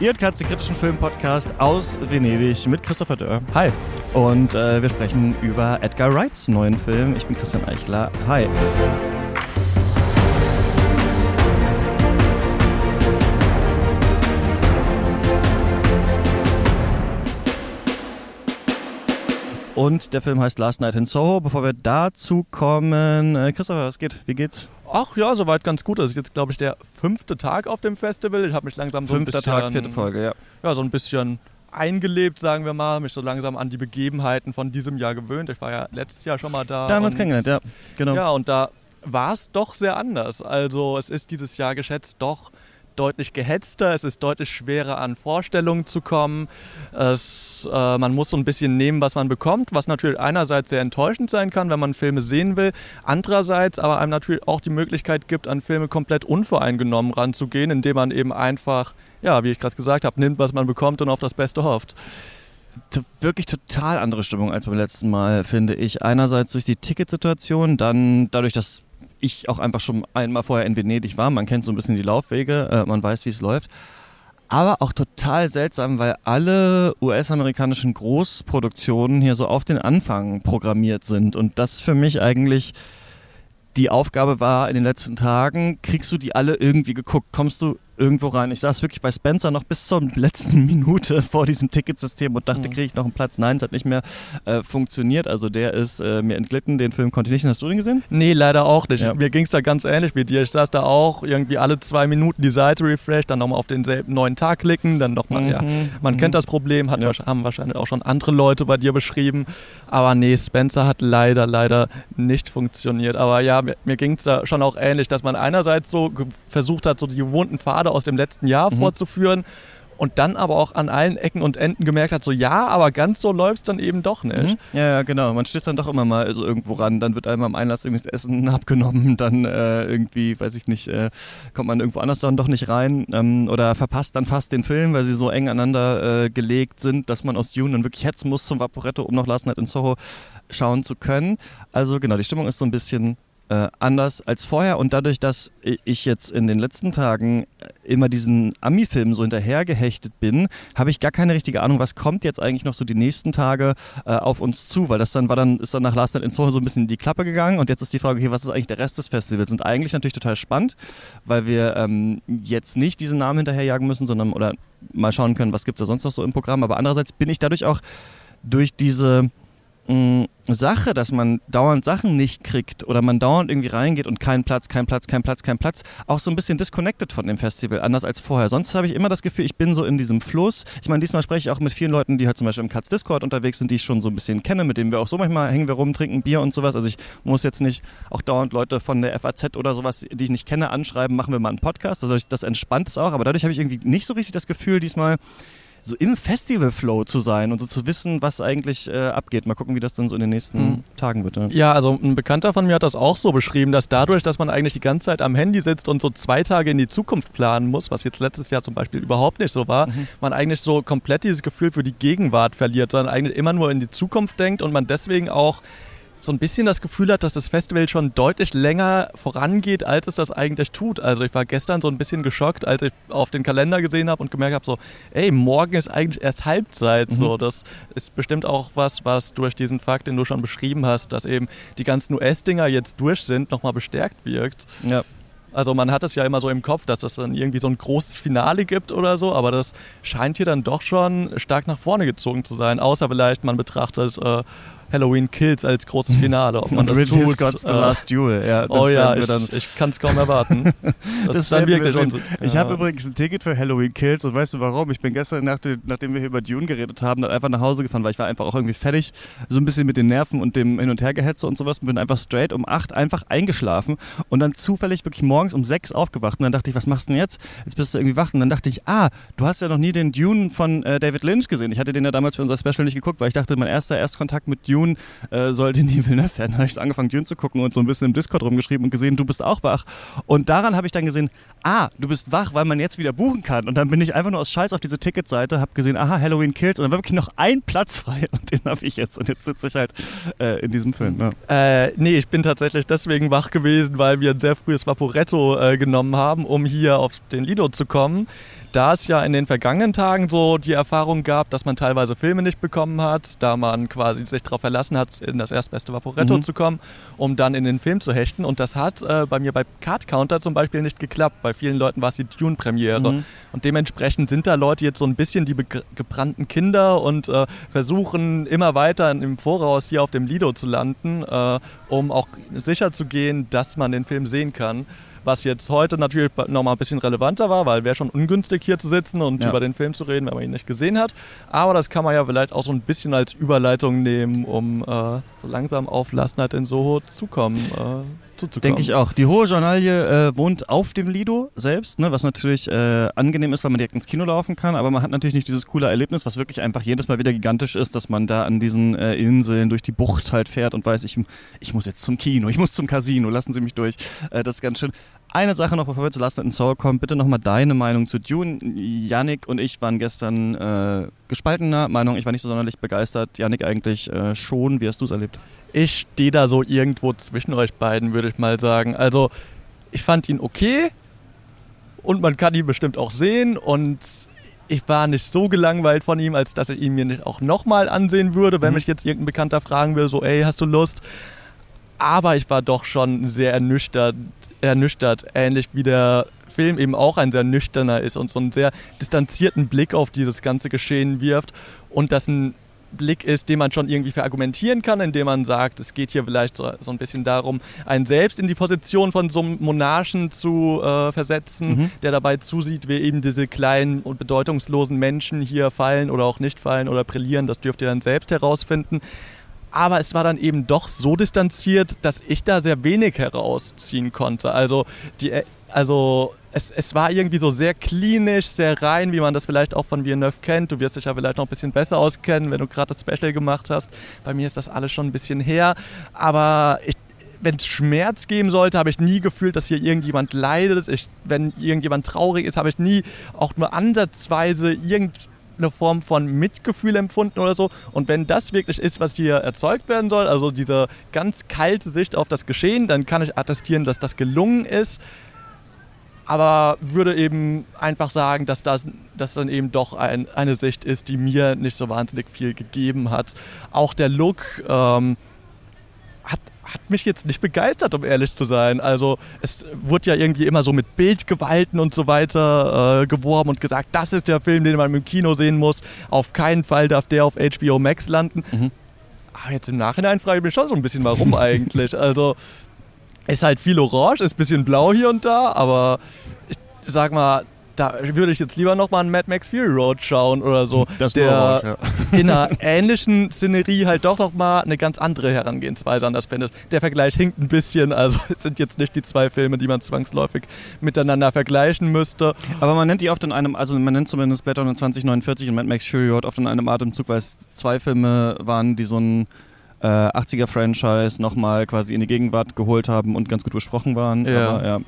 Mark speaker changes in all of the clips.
Speaker 1: Ihr hört den kritischen Film-Podcast aus Venedig mit Christopher Dörr.
Speaker 2: Hi.
Speaker 1: Und äh, wir sprechen über Edgar Wrights neuen Film. Ich bin Christian Eichler. Hi. Und der Film heißt Last Night in Soho. Bevor wir dazu kommen, äh, Christopher, was geht? Wie geht's?
Speaker 2: Ach ja, soweit ganz gut. Das ist jetzt, glaube ich, der fünfte Tag auf dem Festival. Ich habe mich langsam so
Speaker 1: Fünfter
Speaker 2: ein bisschen...
Speaker 1: Tag, vierte Folge, ja.
Speaker 2: Ja, so ein bisschen eingelebt, sagen wir mal. Mich so langsam an die Begebenheiten von diesem Jahr gewöhnt. Ich war ja letztes Jahr schon mal da.
Speaker 1: Da haben wir uns kennengelernt, ja. Genau.
Speaker 2: Ja, und da war es doch sehr anders. Also es ist dieses Jahr geschätzt doch deutlich gehetzter, es ist deutlich schwerer an Vorstellungen zu kommen. Es, äh, man muss so ein bisschen nehmen, was man bekommt, was natürlich einerseits sehr enttäuschend sein kann, wenn man Filme sehen will, andererseits aber einem natürlich auch die Möglichkeit gibt, an Filme komplett unvoreingenommen ranzugehen, indem man eben einfach, ja, wie ich gerade gesagt habe, nimmt, was man bekommt und auf das Beste hofft.
Speaker 1: wirklich total andere Stimmung als beim letzten Mal, finde ich. Einerseits durch die Ticketsituation, dann dadurch, dass ich auch einfach schon einmal vorher in Venedig war. Man kennt so ein bisschen die Laufwege, äh, man weiß, wie es läuft. Aber auch total seltsam, weil alle US-amerikanischen Großproduktionen hier so auf den Anfang programmiert sind. Und das für mich eigentlich die Aufgabe war in den letzten Tagen, kriegst du die alle irgendwie geguckt? Kommst du irgendwo rein? Ich saß wirklich bei Spencer noch bis zur letzten Minute vor diesem Ticketsystem und dachte,
Speaker 2: Mhm.
Speaker 1: kriege ich noch einen Platz? Nein, es hat nicht mehr äh, funktioniert. Also der ist äh, mir entglitten, den Film konnte ich nicht. sehen. Hast du den gesehen?
Speaker 2: Nee, leider auch nicht.
Speaker 1: Ja.
Speaker 2: Mir ging es da ganz ähnlich wie dir. Ich saß da auch irgendwie alle zwei Minuten die Seite refresh, dann nochmal auf denselben neuen Tag klicken, dann nochmal, ja.
Speaker 1: Mhm,
Speaker 2: Man
Speaker 1: mhm.
Speaker 2: kennt das Problem, hat
Speaker 1: Ja.
Speaker 2: haben wahrscheinlich auch schon andere Leute bei dir beschrieben. Aber nee, Spencer hat leider, leider nicht funktioniert. Aber ja, mir, mir ging es da schon auch ähnlich, dass man einerseits so versucht hat, so die gewohnten Pfade aus dem letzten Jahr
Speaker 1: Mhm.
Speaker 2: fortzuführen. Und dann aber auch an allen Ecken und Enden gemerkt hat, so ja, aber ganz so läuft es dann eben doch nicht.
Speaker 1: Mhm. Ja, ja, genau. Man stößt dann doch immer mal so irgendwo ran. Dann wird einem am Einlass irgendwie das Essen abgenommen. Dann äh, irgendwie, weiß ich nicht, äh, kommt man irgendwo anders dann doch nicht rein. Ähm, oder verpasst dann fast den Film, weil sie so eng aneinander äh, gelegt sind, dass man aus Dune dann wirklich hetzen muss zum Vaporetto, um noch Last Night in Soho schauen zu können. Also genau, die Stimmung ist so ein bisschen äh, anders als vorher und dadurch, dass ich jetzt in den letzten Tagen immer diesen Ami-Filmen so hinterhergehechtet bin, habe ich gar keine richtige Ahnung, was kommt jetzt eigentlich noch so die nächsten Tage äh, auf uns zu, weil das dann war dann ist dann nach Last Night in Soho so ein bisschen in die Klappe gegangen und jetzt ist die Frage, okay, was ist eigentlich der Rest des Festivals? Sind eigentlich natürlich total spannend, weil wir ähm, jetzt nicht diesen Namen hinterherjagen müssen, sondern oder mal schauen können, was gibt's da sonst noch so im Programm. Aber andererseits bin ich dadurch auch durch diese Sache, dass man dauernd Sachen nicht kriegt oder man dauernd irgendwie reingeht und kein Platz, kein Platz, kein Platz, kein Platz, auch so ein bisschen disconnected von dem Festival, anders als vorher. Sonst habe ich immer das Gefühl, ich bin so in diesem Fluss. Ich meine, diesmal spreche ich auch mit vielen Leuten, die halt zum Beispiel im Katz Discord unterwegs sind, die ich schon so ein bisschen kenne, mit denen wir auch so manchmal hängen wir rum, trinken Bier und sowas. Also ich muss jetzt nicht auch dauernd Leute von der FAZ oder sowas, die ich nicht kenne, anschreiben, machen wir mal einen Podcast. Also das entspannt es auch, aber dadurch habe ich irgendwie nicht so richtig das Gefühl, diesmal so im Festival-Flow zu sein und so zu wissen, was eigentlich äh, abgeht. Mal gucken, wie das dann so in den nächsten
Speaker 2: Mhm.
Speaker 1: Tagen wird. Ne?
Speaker 2: Ja, also ein Bekannter von mir hat das auch so beschrieben, dass dadurch, dass man eigentlich die ganze Zeit am Handy sitzt und so zwei Tage in die Zukunft planen muss, was jetzt letztes Jahr zum Beispiel überhaupt nicht so war,
Speaker 1: Mhm.
Speaker 2: man eigentlich so komplett dieses Gefühl für die Gegenwart verliert, sondern eigentlich immer nur in die Zukunft denkt und man deswegen auch so ein bisschen das Gefühl hat, dass das Festival schon deutlich länger vorangeht, als es das eigentlich tut. Also ich war gestern so ein bisschen geschockt, als ich auf den Kalender gesehen habe und gemerkt habe, so, ey, morgen ist eigentlich erst Halbzeit.
Speaker 1: Mhm.
Speaker 2: So, das ist bestimmt auch was, was durch diesen Fakt, den du schon beschrieben hast, dass eben die ganzen US-Dinger jetzt durch sind, nochmal bestärkt wirkt.
Speaker 1: Ja.
Speaker 2: Also man hat es ja immer so im Kopf, dass das dann irgendwie so ein großes Finale gibt oder so, aber das scheint hier dann doch schon stark nach vorne gezogen zu sein. Außer vielleicht man betrachtet äh, Halloween Kills als großes Finale. Ob man
Speaker 1: Und
Speaker 2: das
Speaker 1: Ridley
Speaker 2: tut.
Speaker 1: Scott's The
Speaker 2: äh,
Speaker 1: Last Duel. Ja, das
Speaker 2: oh ja,
Speaker 1: wir
Speaker 2: ich,
Speaker 1: dann
Speaker 2: ich kann es kaum erwarten. Das, ist dann
Speaker 1: wir
Speaker 2: wirklich
Speaker 1: sehen.
Speaker 2: unser-
Speaker 1: Ich
Speaker 2: ja.
Speaker 1: habe übrigens ein Ticket für Halloween Kills und weißt du warum? Ich bin gestern, nach dem- nachdem wir hier über Dune geredet haben, dann einfach nach Hause gefahren, weil ich war einfach auch irgendwie fertig, so ein bisschen mit den Nerven und dem Hin- und Hergehetze und sowas und bin einfach straight um acht einfach eingeschlafen und dann zufällig wirklich morgens um sechs aufgewacht und dann dachte ich, was machst du denn jetzt? Jetzt bist du irgendwie wach und dann dachte ich, ah, du hast ja noch nie den Dune von äh, David Lynch gesehen. Ich hatte den ja damals für unser Special nicht geguckt, weil ich dachte, mein erster Erstkontakt mit Dune äh, sollte nie Villeneuve werden. Dann habe ich angefangen, Dune zu gucken und so ein bisschen im Discord rumgeschrieben und gesehen, du bist auch wach. Und daran habe ich dann gesehen, ah, du bist wach, weil man jetzt wieder buchen kann. Und dann bin ich einfach nur aus Scheiß auf diese Ticketseite, habe gesehen, aha, Halloween Kills und dann war wirklich noch ein Platz frei und den habe ich jetzt. Und jetzt sitze ich halt äh, in diesem Film. Ja.
Speaker 2: Äh, nee, ich bin tatsächlich deswegen wach gewesen, weil wir ein sehr frühes Vaporetto äh, genommen haben, um hier auf den Lido zu kommen. Da es ja in den vergangenen Tagen so die Erfahrung gab, dass man teilweise Filme nicht bekommen hat, da man quasi sich darauf verlassen hat, in das erstbeste Vaporetto mhm. zu kommen, um dann in den Film zu hechten. Und das hat äh, bei mir bei Card Counter zum Beispiel nicht geklappt. Bei vielen Leuten war es die Dune-Premiere. Mhm. Und dementsprechend sind da Leute jetzt so ein bisschen die gebrannten Kinder und äh, versuchen immer weiter im Voraus hier auf dem Lido zu landen, äh, um auch sicher zu gehen, dass man den Film sehen kann was jetzt heute natürlich nochmal ein bisschen relevanter war, weil wäre schon ungünstig hier zu sitzen und ja. über den Film zu reden, wenn man ihn nicht gesehen hat. Aber das kann man ja vielleicht auch so ein bisschen als Überleitung nehmen, um äh, so langsam auf Last Night in Soho zu kommen. Äh,
Speaker 1: Denke ich auch. Die hohe Journalie äh, wohnt auf dem Lido selbst, ne, was natürlich äh, angenehm ist, weil man direkt ins Kino laufen kann, aber man hat natürlich nicht dieses coole Erlebnis, was wirklich einfach jedes Mal wieder gigantisch ist, dass man da an diesen äh, Inseln durch die Bucht halt fährt und weiß, ich, ich muss jetzt zum Kino, ich muss zum Casino, lassen Sie mich durch. Äh, das ist ganz schön. Eine Sache noch, bevor wir zu Last Night in Soul kommen, bitte nochmal deine Meinung zu Dune. Yannick und ich waren gestern äh, gespaltener Meinung, ich war nicht so sonderlich begeistert. Yannick eigentlich äh, schon. Wie hast du es erlebt?
Speaker 2: Ich stehe da so irgendwo zwischen euch beiden, würde ich mal sagen. Also, ich fand ihn okay und man kann ihn bestimmt auch sehen und ich war nicht so gelangweilt von ihm, als dass ich ihn mir nicht auch nochmal ansehen würde, wenn mhm. mich jetzt irgendein Bekannter fragen will, so, ey, hast du Lust? Aber ich war doch schon sehr ernüchtert, ernüchtert, ähnlich wie der Film eben auch ein sehr nüchterner ist und so einen sehr distanzierten Blick auf dieses ganze Geschehen wirft und das ein Blick ist, den man schon irgendwie verargumentieren kann, indem man sagt, es geht hier vielleicht so, so ein bisschen darum, einen selbst in die Position von so einem Monarchen zu äh, versetzen, mhm. der dabei zusieht, wie eben diese kleinen und bedeutungslosen Menschen hier fallen oder auch nicht fallen oder brillieren. Das dürft ihr dann selbst herausfinden. Aber es war dann eben doch so distanziert, dass ich da sehr wenig herausziehen konnte. Also die also es, es war irgendwie so sehr klinisch, sehr rein, wie man das vielleicht auch von Villeneuve kennt. Du wirst dich ja vielleicht noch ein bisschen besser auskennen, wenn du gerade das Special gemacht hast. Bei mir ist das alles schon ein bisschen her. Aber wenn es Schmerz geben sollte, habe ich nie gefühlt, dass hier irgendjemand leidet. Ich, wenn irgendjemand traurig ist, habe ich nie auch nur ansatzweise irgendeine Form von Mitgefühl empfunden oder so. Und wenn das wirklich ist, was hier erzeugt werden soll, also diese ganz kalte Sicht auf das Geschehen, dann kann ich attestieren, dass das gelungen ist aber würde eben einfach sagen, dass das, das dann eben doch ein, eine Sicht ist, die mir nicht so wahnsinnig viel gegeben hat. Auch der Look ähm, hat, hat mich jetzt nicht begeistert, um ehrlich zu sein. Also es wurde ja irgendwie immer so mit Bildgewalten und so weiter äh, geworben und gesagt, das ist der Film, den man im Kino sehen muss. Auf keinen Fall darf der auf HBO Max landen. Mhm. Aber jetzt im Nachhinein frage ich mich schon so ein bisschen, warum eigentlich. Also ist halt viel orange, ist ein bisschen blau hier und da, aber ich sag mal, da würde ich jetzt lieber nochmal einen Mad Max Fury Road schauen oder so.
Speaker 1: Das der orange,
Speaker 2: ja. in einer ähnlichen Szenerie halt doch nochmal eine ganz andere Herangehensweise an das findet. Der Vergleich hinkt ein bisschen, also es sind jetzt nicht die zwei Filme, die man zwangsläufig miteinander vergleichen müsste.
Speaker 1: Aber man nennt die oft in einem, also man nennt zumindest Blade Runner 2049 und Mad Max Fury Road oft in einem Atemzug, weil es zwei Filme waren, die so ein äh, 80er-Franchise nochmal quasi in die Gegenwart geholt haben und ganz gut besprochen waren.
Speaker 2: Ja. Aber, ja.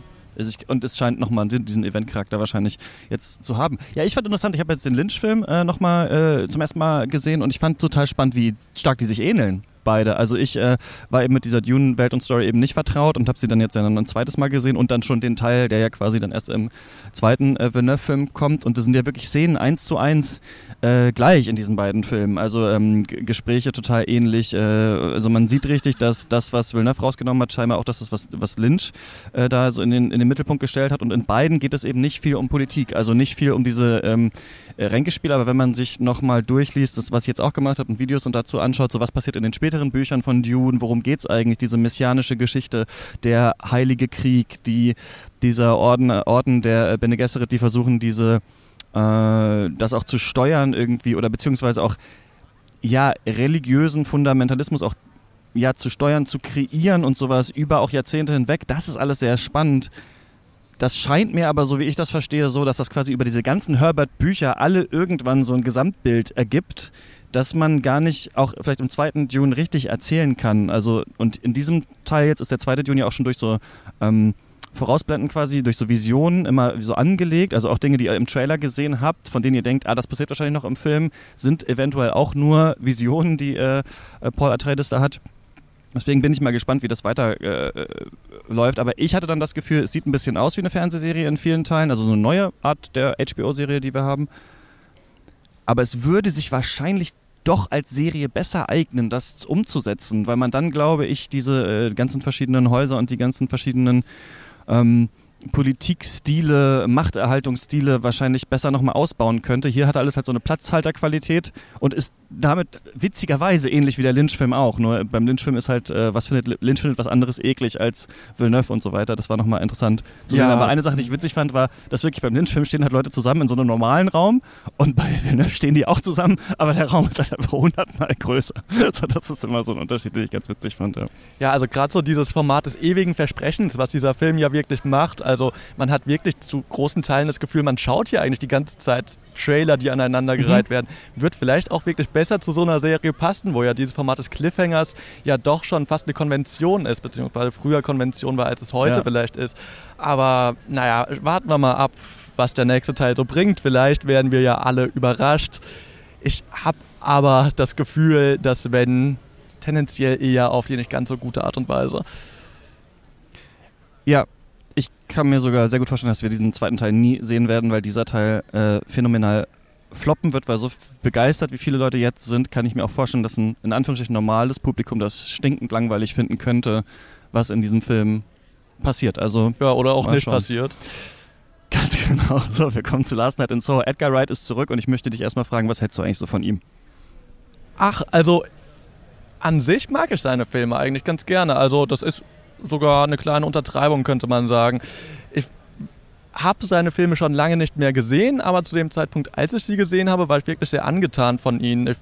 Speaker 1: Und es scheint nochmal diesen Event-Charakter wahrscheinlich jetzt zu haben. Ja, ich fand interessant, ich habe jetzt den Lynch-Film äh, nochmal äh, zum ersten Mal gesehen und ich fand total spannend, wie stark die sich ähneln beide. Also ich äh, war eben mit dieser Dune-Welt und Story eben nicht vertraut und habe sie dann jetzt ja ein zweites Mal gesehen und dann schon den Teil, der ja quasi dann erst im zweiten äh, Villeneuve-Film kommt. Und das sind ja wirklich Szenen eins zu eins äh, gleich in diesen beiden Filmen. Also ähm, Gespräche total ähnlich. Äh, also man sieht richtig, dass das, was Villeneuve rausgenommen hat, scheinbar auch das ist, was, was Lynch äh, da so in den, in den Mittelpunkt gestellt hat. Und in beiden geht es eben nicht viel um Politik, also nicht viel um diese ähm, äh, Ränkespiele. Aber wenn man sich nochmal durchliest, das, was ich jetzt auch gemacht habe und Videos und dazu anschaut, so was passiert in den späteren Büchern von Dune, worum geht es eigentlich, diese messianische Geschichte, der heilige Krieg, die dieser Orden, Orden der Bene Gesserit, die versuchen, diese äh, das auch zu steuern irgendwie oder beziehungsweise auch ja religiösen Fundamentalismus auch ja zu steuern, zu kreieren und sowas über auch Jahrzehnte hinweg. Das ist alles sehr spannend. Das scheint mir aber, so wie ich das verstehe, so, dass das quasi über diese ganzen Herbert-Bücher alle irgendwann so ein Gesamtbild ergibt, dass man gar nicht auch vielleicht im zweiten Dune richtig erzählen kann. Also, und in diesem Teil jetzt ist der zweite Dune ja auch schon durch so ähm, Vorausblenden quasi durch so Visionen immer so angelegt. Also auch Dinge, die ihr im Trailer gesehen habt, von denen ihr denkt, ah, das passiert wahrscheinlich noch im Film, sind eventuell auch nur Visionen, die äh, äh Paul Atreides da hat. Deswegen bin ich mal gespannt, wie das weiter äh, läuft. Aber ich hatte dann das Gefühl, es sieht ein bisschen aus wie eine Fernsehserie in vielen Teilen, also so eine neue Art der HBO-Serie, die wir haben. Aber es würde sich wahrscheinlich doch als Serie besser eignen, das umzusetzen, weil man dann, glaube ich, diese äh, ganzen verschiedenen Häuser und die ganzen verschiedenen ähm, Politikstile, Machterhaltungsstile wahrscheinlich besser nochmal ausbauen könnte. Hier hat alles halt so eine Platzhalterqualität und ist damit witzigerweise ähnlich wie der Lynch-Film auch. Nur beim Lynch-Film ist halt, äh, was findet Lynch findet was anderes eklig als Villeneuve und so weiter. Das war nochmal interessant zu ja. sehen. Aber eine Sache, die ich witzig fand, war, dass wirklich beim Lynch-Film stehen halt Leute zusammen in so einem normalen Raum und bei Villeneuve stehen die auch zusammen, aber der Raum ist halt einfach hundertmal größer. So, das ist immer so ein Unterschied, den ich ganz witzig fand. Ja,
Speaker 2: ja also gerade so dieses Format des ewigen Versprechens, was dieser Film ja wirklich macht. Also man hat wirklich zu großen Teilen das Gefühl, man schaut hier eigentlich die ganze Zeit Trailer, die aneinandergereiht mhm. werden. Wird vielleicht auch wirklich besser zu so einer Serie passen, wo ja dieses Format des Cliffhangers ja doch schon fast eine Konvention ist, beziehungsweise früher Konvention war, als es heute ja. vielleicht ist. Aber naja, warten wir mal ab, was der nächste Teil so bringt. Vielleicht werden wir ja alle überrascht. Ich habe aber das Gefühl, dass wenn tendenziell eher auf die nicht ganz so gute Art und Weise.
Speaker 1: Ja, ich kann mir sogar sehr gut vorstellen, dass wir diesen zweiten Teil nie sehen werden, weil dieser Teil äh, phänomenal floppen wird, weil so begeistert, wie viele Leute jetzt sind, kann ich mir auch vorstellen, dass ein in Anführungsstrichen normales Publikum das stinkend langweilig finden könnte, was in diesem Film passiert. Also
Speaker 2: ja, oder auch nicht schauen. passiert.
Speaker 1: Ganz genau. So, wir kommen zu Last Night in Soho. Edgar Wright ist zurück und ich möchte dich erstmal fragen, was hältst du eigentlich so von ihm?
Speaker 2: Ach, also an sich mag ich seine Filme eigentlich ganz gerne. Also das ist sogar eine kleine Untertreibung, könnte man sagen. Ich habe seine Filme schon lange nicht mehr gesehen, aber zu dem Zeitpunkt, als ich sie gesehen habe, war ich wirklich sehr angetan von ihnen. Ich,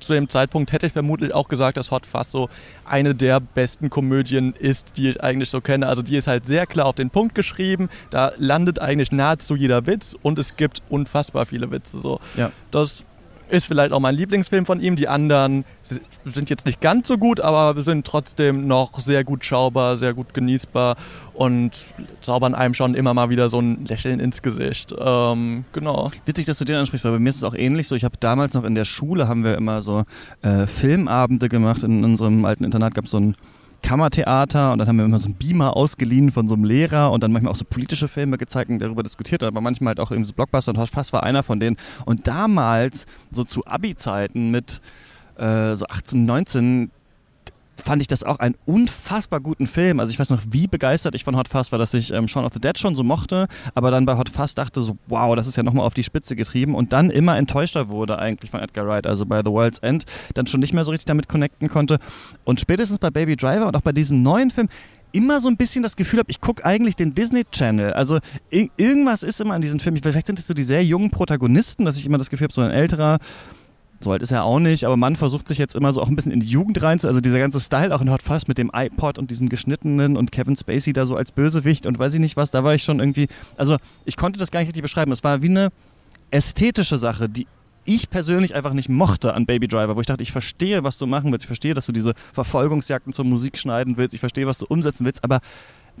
Speaker 2: zu dem Zeitpunkt hätte ich vermutlich auch gesagt, dass Hot Fuzz so eine der besten Komödien ist, die ich eigentlich so kenne. Also die ist halt sehr klar auf den Punkt geschrieben. Da landet eigentlich nahezu jeder Witz und es gibt unfassbar viele Witze. So. Ja. Das ist vielleicht auch mein Lieblingsfilm von ihm. Die anderen sind jetzt nicht ganz so gut, aber sind trotzdem noch sehr gut schaubar, sehr gut genießbar und zaubern einem schon immer mal wieder so ein Lächeln ins Gesicht. Ähm, genau.
Speaker 1: Witzig, dass du den ansprichst, weil bei mir ist es auch ähnlich so. Ich habe damals noch in der Schule haben wir immer so äh, Filmabende gemacht. In unserem alten Internat gab es so ein Kammertheater und dann haben wir immer so einen Beamer ausgeliehen von so einem Lehrer und dann manchmal auch so politische Filme gezeigt und darüber diskutiert, aber manchmal halt auch irgendwie so Blockbuster und fast war einer von denen. Und damals, so zu Abi-Zeiten mit äh, so 18, 19, fand ich das auch einen unfassbar guten Film. Also ich weiß noch, wie begeistert ich von Hot Fuzz war, dass ich ähm, Shaun of the Dead schon so mochte, aber dann bei Hot Fuzz dachte so, wow, das ist ja nochmal auf die Spitze getrieben und dann immer enttäuschter wurde eigentlich von Edgar Wright, also bei The World's End, dann schon nicht mehr so richtig damit connecten konnte. Und spätestens bei Baby Driver und auch bei diesem neuen Film, immer so ein bisschen das Gefühl habe, ich gucke eigentlich den Disney Channel. Also irgendwas ist immer an diesen Filmen. Vielleicht sind es so die sehr jungen Protagonisten, dass ich immer das Gefühl habe, so ein älterer so alt ist er auch nicht, aber man versucht sich jetzt immer so auch ein bisschen in die Jugend rein zu, also dieser ganze Style auch in Hot Fuzz mit dem iPod und diesem geschnittenen und Kevin Spacey da so als Bösewicht und weiß ich nicht was, da war ich schon irgendwie, also ich konnte das gar nicht richtig beschreiben. Es war wie eine ästhetische Sache, die ich persönlich einfach nicht mochte an Baby Driver, wo ich dachte, ich verstehe, was du machen willst, ich verstehe, dass du diese Verfolgungsjagden zur Musik schneiden willst, ich verstehe, was du umsetzen willst, aber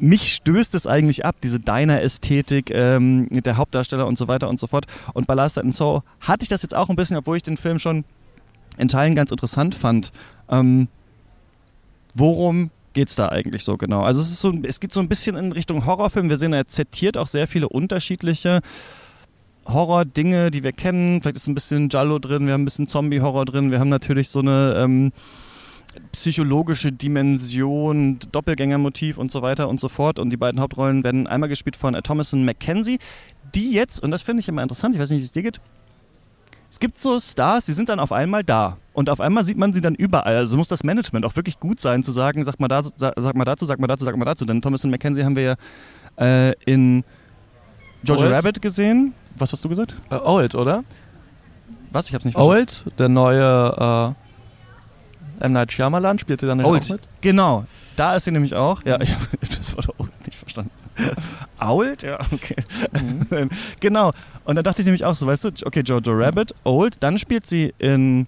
Speaker 1: mich stößt es eigentlich ab, diese Diner-Ästhetik ähm, der Hauptdarsteller und so weiter und so fort. Und bei Last Night Soho hatte ich das jetzt auch ein bisschen, obwohl ich den Film schon in Teilen ganz interessant fand. Ähm, worum geht es da eigentlich so genau? Also es, ist so, es geht so ein bisschen in Richtung Horrorfilm. Wir sehen, er zitiert auch sehr viele unterschiedliche Horror-Dinge, die wir kennen. Vielleicht ist ein bisschen Jallo drin, wir haben ein bisschen Zombie-Horror drin, wir haben natürlich so eine... Ähm, psychologische Dimension, Doppelgängermotiv und so weiter und so fort. Und die beiden Hauptrollen werden einmal gespielt von äh, Thomason McKenzie, die jetzt, und das finde ich immer interessant, ich weiß nicht, wie es dir geht, es gibt so Stars, die sind dann auf einmal da. Und auf einmal sieht man sie dann überall. Also muss das Management auch wirklich gut sein, zu sagen, sag mal, da, sag, sag mal dazu, sag mal dazu, sag mal dazu. Denn Thomason McKenzie haben wir ja äh, in Georgia Old? Rabbit gesehen. Was hast du gesagt?
Speaker 2: Äh, Old, oder?
Speaker 1: Was? Ich hab's nicht
Speaker 2: verstanden. Old, der neue äh M. Night Shyamalan spielt sie dann
Speaker 1: Old. auch mit? Genau, da ist sie nämlich auch. Ja, ich habe das Wort Old nicht verstanden. Old? Ja, okay. Mhm. genau. Und dann dachte ich nämlich auch so, weißt du, okay, Jojo Rabbit, Old, dann spielt sie in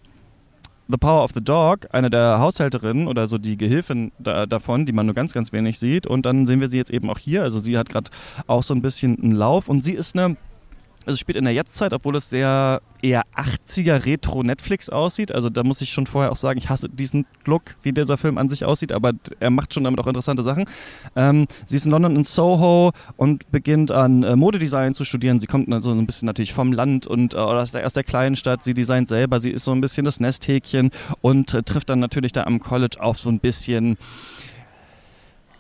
Speaker 1: The Power of the Dog, eine der Haushälterinnen oder so die Gehilfin da, davon, die man nur ganz, ganz wenig sieht. Und dann sehen wir sie jetzt eben auch hier. Also sie hat gerade auch so ein bisschen einen Lauf und sie ist eine Also spielt in der Jetztzeit, obwohl es sehr eher 80er Retro-Netflix aussieht. Also da muss ich schon vorher auch sagen, ich hasse diesen Look, wie dieser Film an sich aussieht, aber er macht schon damit auch interessante Sachen. Ähm, sie ist in London in Soho und beginnt an äh, Modedesign zu studieren. Sie kommt also so ein bisschen natürlich vom Land und äh, aus, der, aus der kleinen Stadt. Sie designt selber. Sie ist so ein bisschen das Nesthäkchen und äh, trifft dann natürlich da am College auf so ein bisschen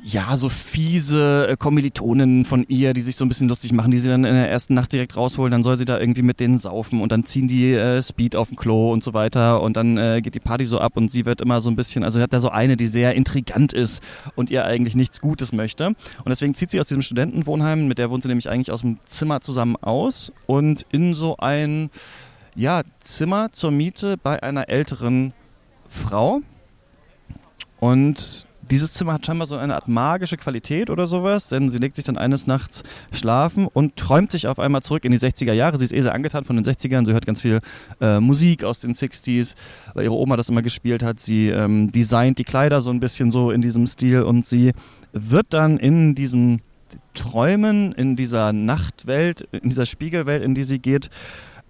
Speaker 1: ja, so fiese äh, Kommilitonen von ihr, die sich so ein bisschen lustig machen, die sie dann in der ersten Nacht direkt rausholen, dann soll sie da irgendwie mit denen saufen und dann ziehen die äh, Speed auf dem Klo und so weiter und dann äh, geht die Party so ab und sie wird immer so ein bisschen, also hat da so eine, die sehr intrigant ist und ihr eigentlich nichts Gutes möchte. Und deswegen zieht sie aus diesem Studentenwohnheim, mit der wohnt sie nämlich eigentlich aus dem Zimmer zusammen aus und in so ein, ja, Zimmer zur Miete bei einer älteren Frau. Und dieses Zimmer hat scheinbar so eine Art magische Qualität oder sowas, denn sie legt sich dann eines Nachts schlafen und träumt sich auf einmal zurück in die 60er Jahre. Sie ist eh sehr angetan von den 60ern, sie hört ganz viel äh, Musik aus den 60s, weil ihre Oma das immer gespielt hat. Sie ähm, designt die Kleider so ein bisschen so in diesem Stil und sie wird dann in diesen Träumen, in dieser Nachtwelt, in dieser Spiegelwelt, in die sie geht,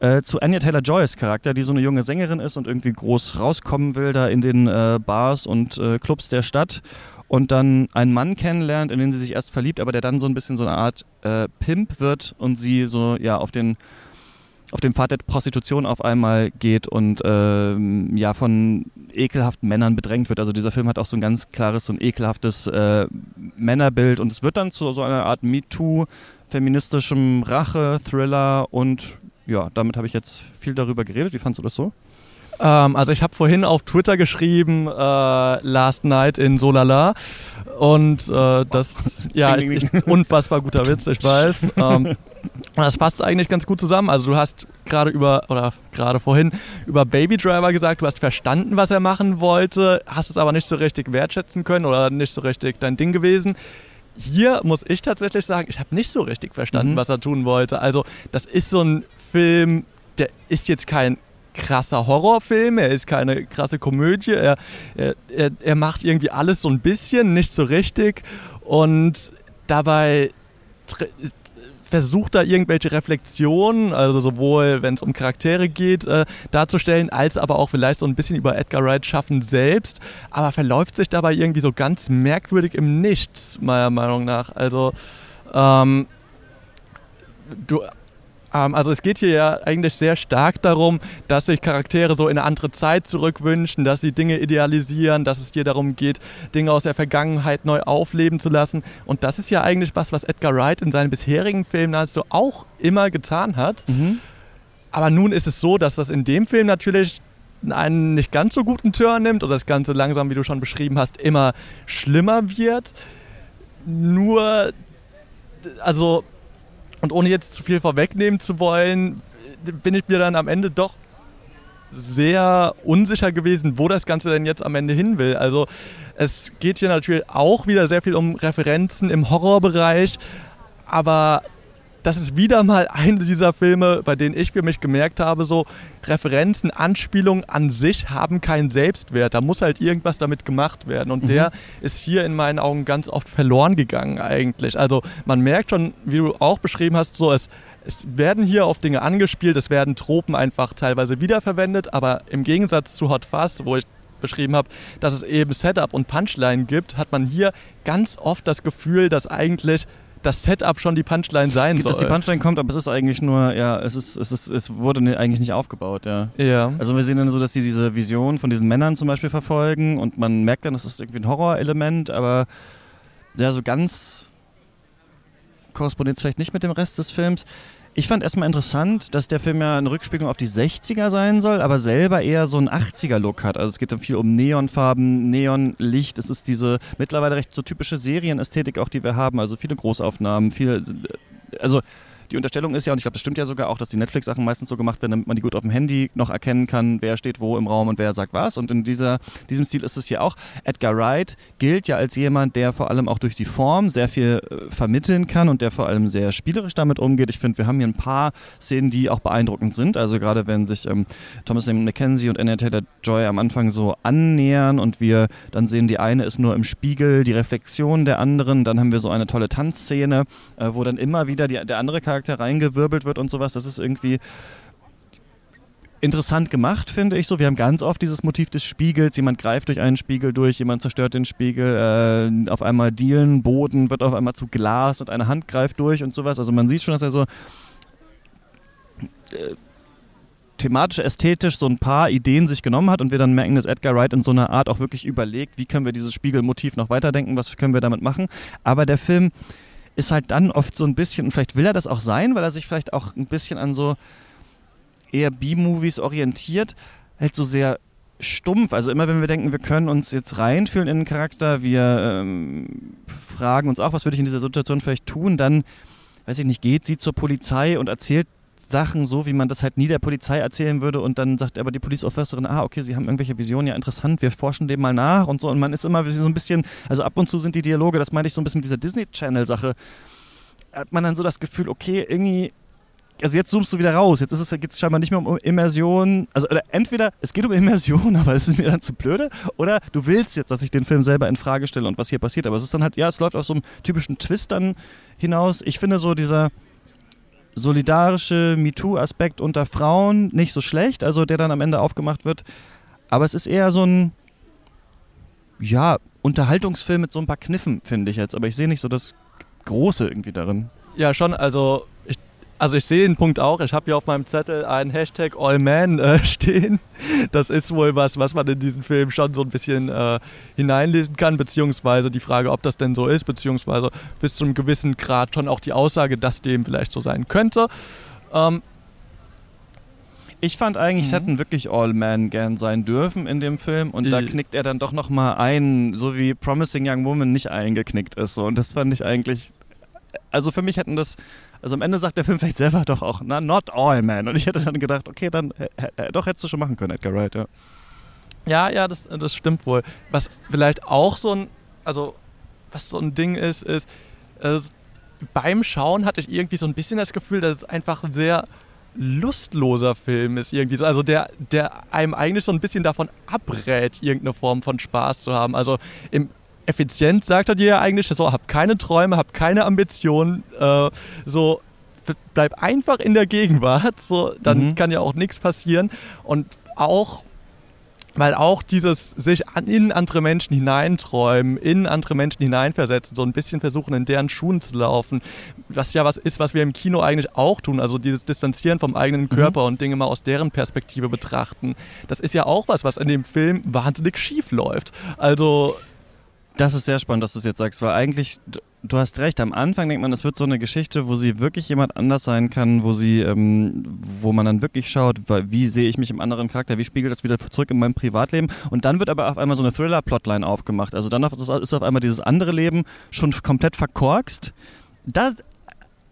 Speaker 1: äh, zu Anya Taylor-Joys Charakter, die so eine junge Sängerin ist und irgendwie groß rauskommen will da in den äh, Bars und äh, Clubs der Stadt und dann einen Mann kennenlernt, in den sie sich erst verliebt, aber der dann so ein bisschen so eine Art äh, Pimp wird und sie so ja auf den auf dem Pfad der Prostitution auf einmal geht und ähm, ja von ekelhaften Männern bedrängt wird. Also dieser Film hat auch so ein ganz klares, so ein ekelhaftes äh, Männerbild und es wird dann zu so einer Art MeToo, feministischem Rache-Thriller und ja, damit habe ich jetzt viel darüber geredet. Wie fandest du das so?
Speaker 2: Ähm, also ich habe vorhin auf Twitter geschrieben, äh, Last Night in Solala. Und äh, das, ja, ich, ich, unfassbar guter Witz, ich weiß. Ähm, und das passt eigentlich ganz gut zusammen. Also du hast gerade über, oder gerade vorhin über Baby Driver gesagt, du hast verstanden, was er machen wollte, hast es aber nicht so richtig wertschätzen können oder nicht so richtig dein Ding gewesen hier muss ich tatsächlich sagen, ich habe nicht so richtig verstanden, mhm. was er tun wollte. Also, das ist so ein Film, der ist jetzt kein krasser Horrorfilm, er ist keine krasse Komödie, er, er, er macht irgendwie alles so ein bisschen, nicht so richtig und dabei versucht da irgendwelche Reflexionen, also sowohl wenn es um Charaktere geht, äh, darzustellen, als aber auch vielleicht so ein bisschen über Edgar Wright schaffen selbst, aber verläuft sich dabei irgendwie so ganz merkwürdig im Nichts, meiner Meinung nach. Also ähm, du also es geht hier ja eigentlich sehr stark darum, dass sich Charaktere so in eine andere Zeit zurückwünschen, dass sie Dinge idealisieren, dass es hier darum geht, Dinge aus der Vergangenheit neu aufleben zu lassen. Und das ist ja eigentlich was, was Edgar Wright in seinen bisherigen Filmen also auch immer getan hat. Mhm. Aber nun ist es so, dass das in dem Film natürlich einen nicht ganz so guten Turn nimmt und das Ganze langsam, wie du schon beschrieben hast, immer schlimmer wird. Nur, also und ohne jetzt zu viel vorwegnehmen zu wollen, bin ich mir dann am Ende doch sehr unsicher gewesen, wo das Ganze denn jetzt am Ende hin will. Also es geht hier natürlich auch wieder sehr viel um Referenzen im Horrorbereich, aber das ist wieder mal eine dieser Filme, bei denen ich für mich gemerkt habe, so Referenzen, Anspielungen an sich haben keinen Selbstwert. Da muss halt irgendwas damit gemacht werden. Und mhm. der ist hier in meinen Augen ganz oft verloren gegangen eigentlich. Also man merkt schon, wie du auch beschrieben hast, so es, es werden hier auf Dinge angespielt, es werden Tropen einfach teilweise wiederverwendet, aber im Gegensatz zu Hot Fuzz, wo ich beschrieben habe, dass es eben Setup und Punchline gibt, hat man hier ganz oft das Gefühl, dass eigentlich das Setup schon die Punchline sein soll.
Speaker 1: Dass die Punchline kommt, aber es ist eigentlich nur, ja, es ist, es ist, es wurde eigentlich nicht aufgebaut, ja.
Speaker 2: Ja.
Speaker 1: Also wir sehen dann so, dass sie diese Vision von diesen Männern zum Beispiel verfolgen und man merkt dann, das ist irgendwie ein Horrorelement, aber ja, so ganz korrespondiert es vielleicht nicht mit dem Rest des Films. Ich fand erstmal interessant, dass der Film ja eine Rückspiegelung auf die 60er sein soll, aber selber eher so einen 80er-Look hat. Also es geht dann viel um Neonfarben, Neonlicht. Es ist diese mittlerweile recht so typische Serienästhetik auch, die wir haben. Also viele Großaufnahmen, viele, also die Unterstellung ist ja, und ich glaube, das stimmt ja sogar auch, dass die Netflix-Sachen meistens so gemacht werden, damit man die gut auf dem Handy noch erkennen kann, wer steht wo im Raum und wer sagt was. Und in dieser, diesem Stil ist es hier auch. Edgar Wright gilt ja als jemand, der vor allem auch durch die Form sehr viel äh, vermitteln kann und der vor allem sehr spielerisch damit umgeht. Ich finde, wir haben hier ein paar Szenen, die auch beeindruckend sind. Also gerade wenn sich ähm, Thomas McKenzie und Anna Taylor-Joy am Anfang so annähern und wir dann sehen, die eine ist nur im Spiegel, die Reflexion der anderen. Dann haben wir so eine tolle Tanzszene, äh, wo dann immer wieder die, der andere Charakter Charakter reingewirbelt wird und sowas. Das ist irgendwie interessant gemacht, finde ich so. Wir haben ganz oft dieses Motiv des Spiegels. Jemand greift durch einen Spiegel durch, jemand zerstört den Spiegel. Äh, auf einmal Dielen, Boden wird auf einmal zu Glas und eine Hand greift durch und sowas. Also man sieht schon, dass er so äh, thematisch, ästhetisch so ein paar Ideen sich genommen hat und wir dann merken, dass Edgar Wright in so einer Art auch wirklich überlegt, wie können wir dieses Spiegelmotiv noch weiterdenken, was können wir damit machen. Aber der Film ist halt dann oft so ein bisschen, und vielleicht will er das auch sein, weil er sich vielleicht auch ein bisschen an so eher B-Movies orientiert, halt so sehr stumpf. Also immer wenn wir denken, wir können uns jetzt reinfühlen in den Charakter, wir ähm, fragen uns auch, was würde ich in dieser Situation vielleicht tun, dann, weiß ich nicht, geht sie zur Polizei und erzählt Sachen so, wie man das halt nie der Polizei erzählen würde und dann sagt aber die Police Officerin, ah, okay, sie haben irgendwelche Visionen, ja interessant, wir forschen dem mal nach und so und man ist immer so ein bisschen, also ab und zu sind die Dialoge, das meine ich so ein bisschen mit dieser Disney Channel Sache, hat man dann so das Gefühl, okay, irgendwie also jetzt zoomst du wieder raus. Jetzt ist es scheinbar nicht mehr um Immersion. Also entweder es geht um Immersion, aber es ist mir dann zu blöde, oder du willst jetzt, dass ich den Film selber in Frage stelle und was hier passiert. Aber es ist dann halt, ja, es läuft auf so einem typischen Twist dann hinaus. Ich finde so dieser solidarische MeToo-Aspekt unter Frauen nicht so schlecht, also der dann am Ende aufgemacht wird. Aber es ist eher so ein, ja, Unterhaltungsfilm mit so ein paar Kniffen, finde ich jetzt. Aber ich sehe nicht so das Große irgendwie darin.
Speaker 2: Ja, schon. Also also ich sehe den Punkt auch. Ich habe hier auf meinem Zettel einen Hashtag Allman äh, stehen. Das ist wohl was, was man in diesen Film schon so ein bisschen äh, hineinlesen kann, beziehungsweise die Frage, ob das denn so ist, beziehungsweise bis zu einem gewissen Grad schon auch die Aussage, dass dem vielleicht so sein könnte. Ähm,
Speaker 1: ich fand eigentlich, mhm. es hätten wirklich All Men gern sein dürfen in dem Film und da knickt er dann doch nochmal ein, so wie Promising Young Woman nicht eingeknickt ist. So. Und das fand ich eigentlich, also für mich hätten das also am Ende sagt der Film vielleicht selber doch auch, na, not all man. Und ich hätte dann gedacht, okay, dann äh, äh, doch hättest du schon machen können, Edgar Wright, ja.
Speaker 2: Ja, ja, das, das stimmt wohl. Was vielleicht auch so ein, also was so ein Ding ist, ist, also beim Schauen hatte ich irgendwie so ein bisschen das Gefühl, dass es einfach ein sehr lustloser Film ist irgendwie so, also der, der einem eigentlich so ein bisschen davon abrät, irgendeine Form von Spaß zu haben. Also im effizient sagt er dir ja eigentlich, so, hab keine Träume, hab keine Ambitionen, äh, so, bleib einfach in der Gegenwart, so, dann mhm. kann ja auch nichts passieren. Und auch, weil auch dieses sich an, in andere Menschen hineinträumen, in andere Menschen hineinversetzen, so ein bisschen versuchen, in deren Schuhen zu laufen, was ja was ist, was wir im Kino eigentlich auch tun, also dieses Distanzieren vom eigenen mhm. Körper mhm. und Dinge mal aus deren Perspektive betrachten, das ist ja auch was, was in dem Film wahnsinnig schief läuft. Also
Speaker 1: das ist sehr spannend, dass du es jetzt sagst, weil eigentlich, du hast recht, am Anfang denkt man, es wird so eine Geschichte, wo sie wirklich jemand anders sein kann, wo sie, ähm, wo man dann wirklich schaut, wie sehe ich mich im anderen Charakter, wie spiegelt das wieder zurück in meinem Privatleben und dann wird aber auf einmal so eine Thriller-Plotline aufgemacht, also dann ist auf einmal dieses andere Leben schon komplett verkorkst. Da,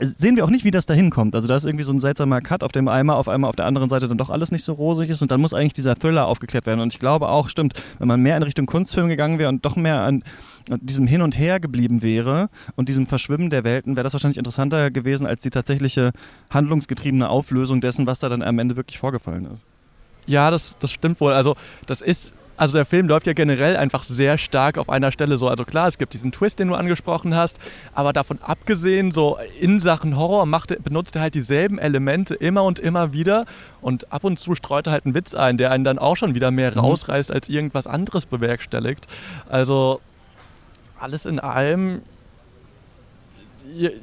Speaker 1: sehen wir auch nicht, wie das da hinkommt. Also da ist irgendwie so ein seltsamer Cut auf dem Eimer, auf einmal auf der anderen Seite dann doch alles nicht so rosig ist und dann muss eigentlich dieser Thriller aufgeklärt werden. Und ich glaube auch, stimmt, wenn man mehr in Richtung Kunstfilm gegangen wäre und doch mehr an diesem Hin und Her geblieben wäre und diesem Verschwimmen der Welten, wäre das wahrscheinlich interessanter gewesen als die tatsächliche handlungsgetriebene Auflösung dessen, was da dann am Ende wirklich vorgefallen ist.
Speaker 2: Ja, das, das stimmt wohl. Also das ist also der Film läuft ja generell einfach sehr stark auf einer Stelle so. Also klar, es gibt diesen Twist, den du angesprochen hast, aber davon abgesehen, so in Sachen Horror macht, benutzt er halt dieselben Elemente immer und immer wieder und ab und zu streut er halt einen Witz ein, der einen dann auch schon wieder mehr mhm. rausreißt, als irgendwas anderes bewerkstelligt. Also alles in allem